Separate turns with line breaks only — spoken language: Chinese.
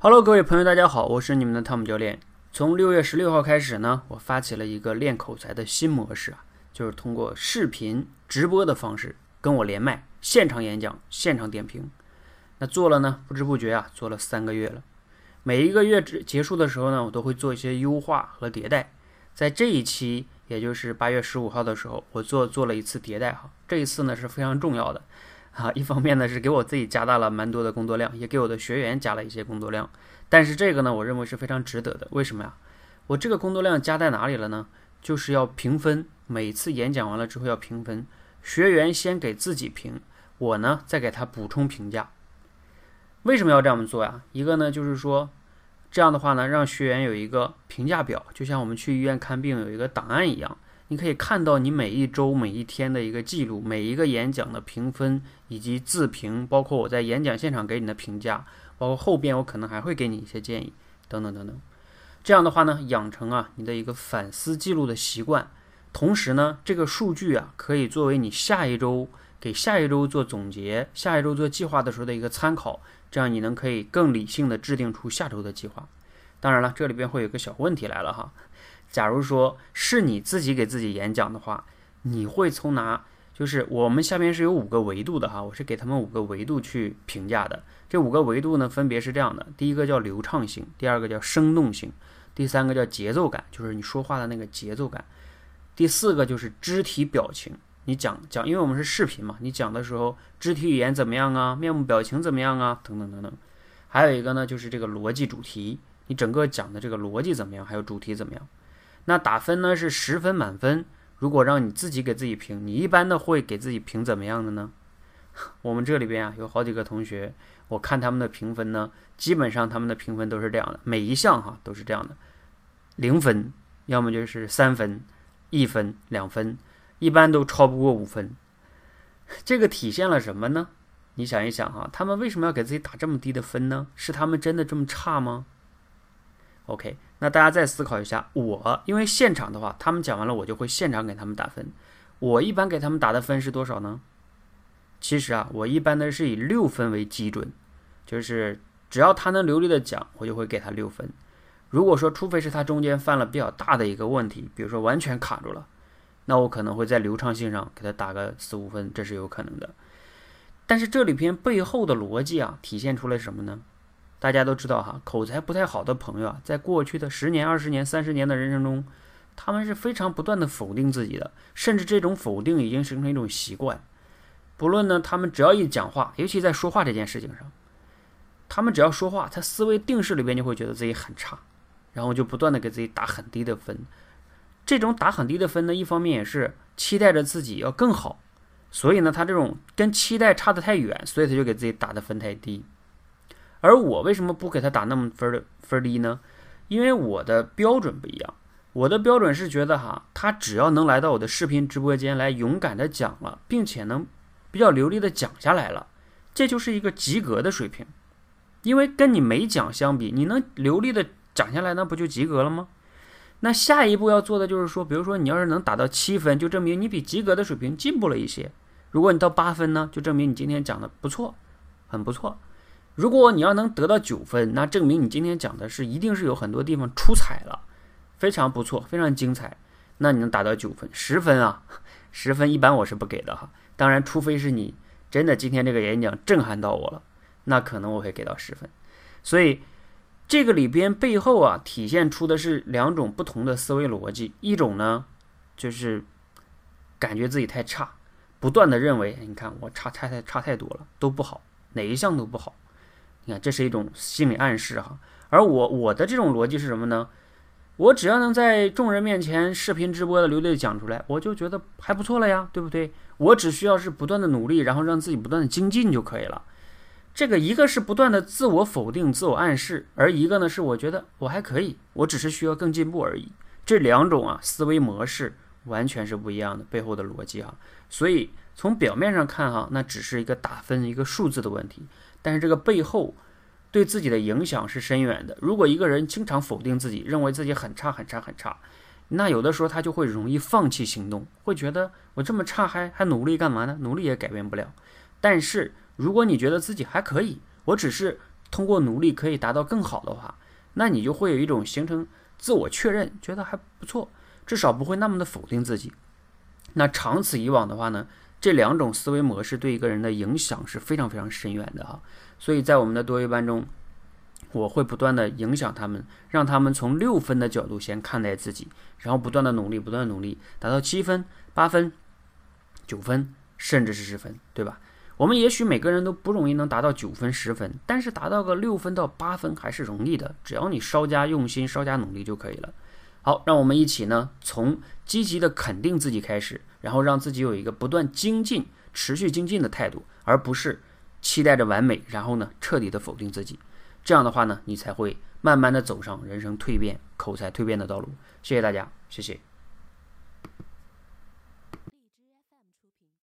Hello，各位朋友，大家好，我是你们的汤姆教练。从六月十六号开始呢，我发起了一个练口才的新模式啊，就是通过视频直播的方式跟我连麦，现场演讲，现场点评。那做了呢，不知不觉啊，做了三个月了。每一个月结结束的时候呢，我都会做一些优化和迭代。在这一期，也就是八月十五号的时候，我做做了一次迭代哈。这一次呢是非常重要的。啊，一方面呢是给我自己加大了蛮多的工作量，也给我的学员加了一些工作量。但是这个呢，我认为是非常值得的。为什么呀？我这个工作量加在哪里了呢？就是要评分，每次演讲完了之后要评分。学员先给自己评，我呢再给他补充评价。为什么要这样做呀？一个呢就是说，这样的话呢，让学员有一个评价表，就像我们去医院看病有一个档案一样。你可以看到你每一周、每一天的一个记录，每一个演讲的评分以及自评，包括我在演讲现场给你的评价，包括后边我可能还会给你一些建议，等等等等。这样的话呢，养成啊你的一个反思记录的习惯，同时呢，这个数据啊可以作为你下一周给下一周做总结、下一周做计划的时候的一个参考，这样你能可以更理性的制定出下周的计划。当然了，这里边会有个小问题来了哈。假如说是你自己给自己演讲的话，你会从哪？就是我们下面是有五个维度的哈，我是给他们五个维度去评价的。这五个维度呢，分别是这样的：第一个叫流畅性，第二个叫生动性，第三个叫节奏感，就是你说话的那个节奏感；第四个就是肢体表情，你讲讲，因为我们是视频嘛，你讲的时候肢体语言怎么样啊？面部表情怎么样啊？等等等等。还有一个呢，就是这个逻辑主题，你整个讲的这个逻辑怎么样？还有主题怎么样？那打分呢是十分满分。如果让你自己给自己评，你一般的会给自己评怎么样的呢？我们这里边啊有好几个同学，我看他们的评分呢，基本上他们的评分都是这样的，每一项哈都是这样的，零分，要么就是三分、一分、两分，一般都超不过五分。这个体现了什么呢？你想一想哈，他们为什么要给自己打这么低的分呢？是他们真的这么差吗？OK，那大家再思考一下，我因为现场的话，他们讲完了，我就会现场给他们打分。我一般给他们打的分是多少呢？其实啊，我一般呢是以六分为基准，就是只要他能流利的讲，我就会给他六分。如果说除非是他中间犯了比较大的一个问题，比如说完全卡住了，那我可能会在流畅性上给他打个四五分，这是有可能的。但是这里边背后的逻辑啊，体现出来什么呢？大家都知道哈，口才不太好的朋友啊，在过去的十年、二十年、三十年的人生中，他们是非常不断的否定自己的，甚至这种否定已经形成一种习惯。不论呢，他们只要一讲话，尤其在说话这件事情上，他们只要说话，他思维定式里边就会觉得自己很差，然后就不断的给自己打很低的分。这种打很低的分呢，一方面也是期待着自己要更好，所以呢，他这种跟期待差得太远，所以他就给自己打的分太低。而我为什么不给他打那么分的分低呢？因为我的标准不一样。我的标准是觉得哈，他只要能来到我的视频直播间来勇敢的讲了，并且能比较流利的讲下来了，这就是一个及格的水平。因为跟你没讲相比，你能流利的讲下来，那不就及格了吗？那下一步要做的就是说，比如说你要是能打到七分，就证明你比及格的水平进步了一些。如果你到八分呢，就证明你今天讲的不错，很不错。如果你要能得到九分，那证明你今天讲的是一定是有很多地方出彩了，非常不错，非常精彩。那你能达到九分、十分啊？十分一般我是不给的哈。当然，除非是你真的今天这个演讲震撼到我了，那可能我会给到十分。所以这个里边背后啊，体现出的是两种不同的思维逻辑。一种呢，就是感觉自己太差，不断的认为，你看我差差太差太多了，都不好，哪一项都不好。你看，这是一种心理暗示哈。而我我的这种逻辑是什么呢？我只要能在众人面前视频直播的流利讲出来，我就觉得还不错了呀，对不对？我只需要是不断的努力，然后让自己不断的精进就可以了。这个一个是不断的自我否定、自我暗示，而一个呢是我觉得我还可以，我只是需要更进步而已。这两种啊思维模式完全是不一样的，背后的逻辑哈。所以从表面上看哈，那只是一个打分一个数字的问题。但是这个背后对自己的影响是深远的。如果一个人经常否定自己，认为自己很差很差很差，那有的时候他就会容易放弃行动，会觉得我这么差还还努力干嘛呢？努力也改变不了。但是如果你觉得自己还可以，我只是通过努力可以达到更好的话，那你就会有一种形成自我确认，觉得还不错，至少不会那么的否定自己。那长此以往的话呢，这两种思维模式对一个人的影响是非常非常深远的哈。所以在我们的多维班中，我会不断的影响他们，让他们从六分的角度先看待自己，然后不断的努力，不断的努力，达到七分、八分、九分，甚至是十分，对吧？我们也许每个人都不容易能达到九分、十分，但是达到个六分到八分还是容易的，只要你稍加用心、稍加努力就可以了。好，让我们一起呢，从积极的肯定自己开始，然后让自己有一个不断精进、持续精进的态度，而不是期待着完美，然后呢彻底的否定自己。这样的话呢，你才会慢慢的走上人生蜕变、口才蜕变的道路。谢谢大家，谢谢。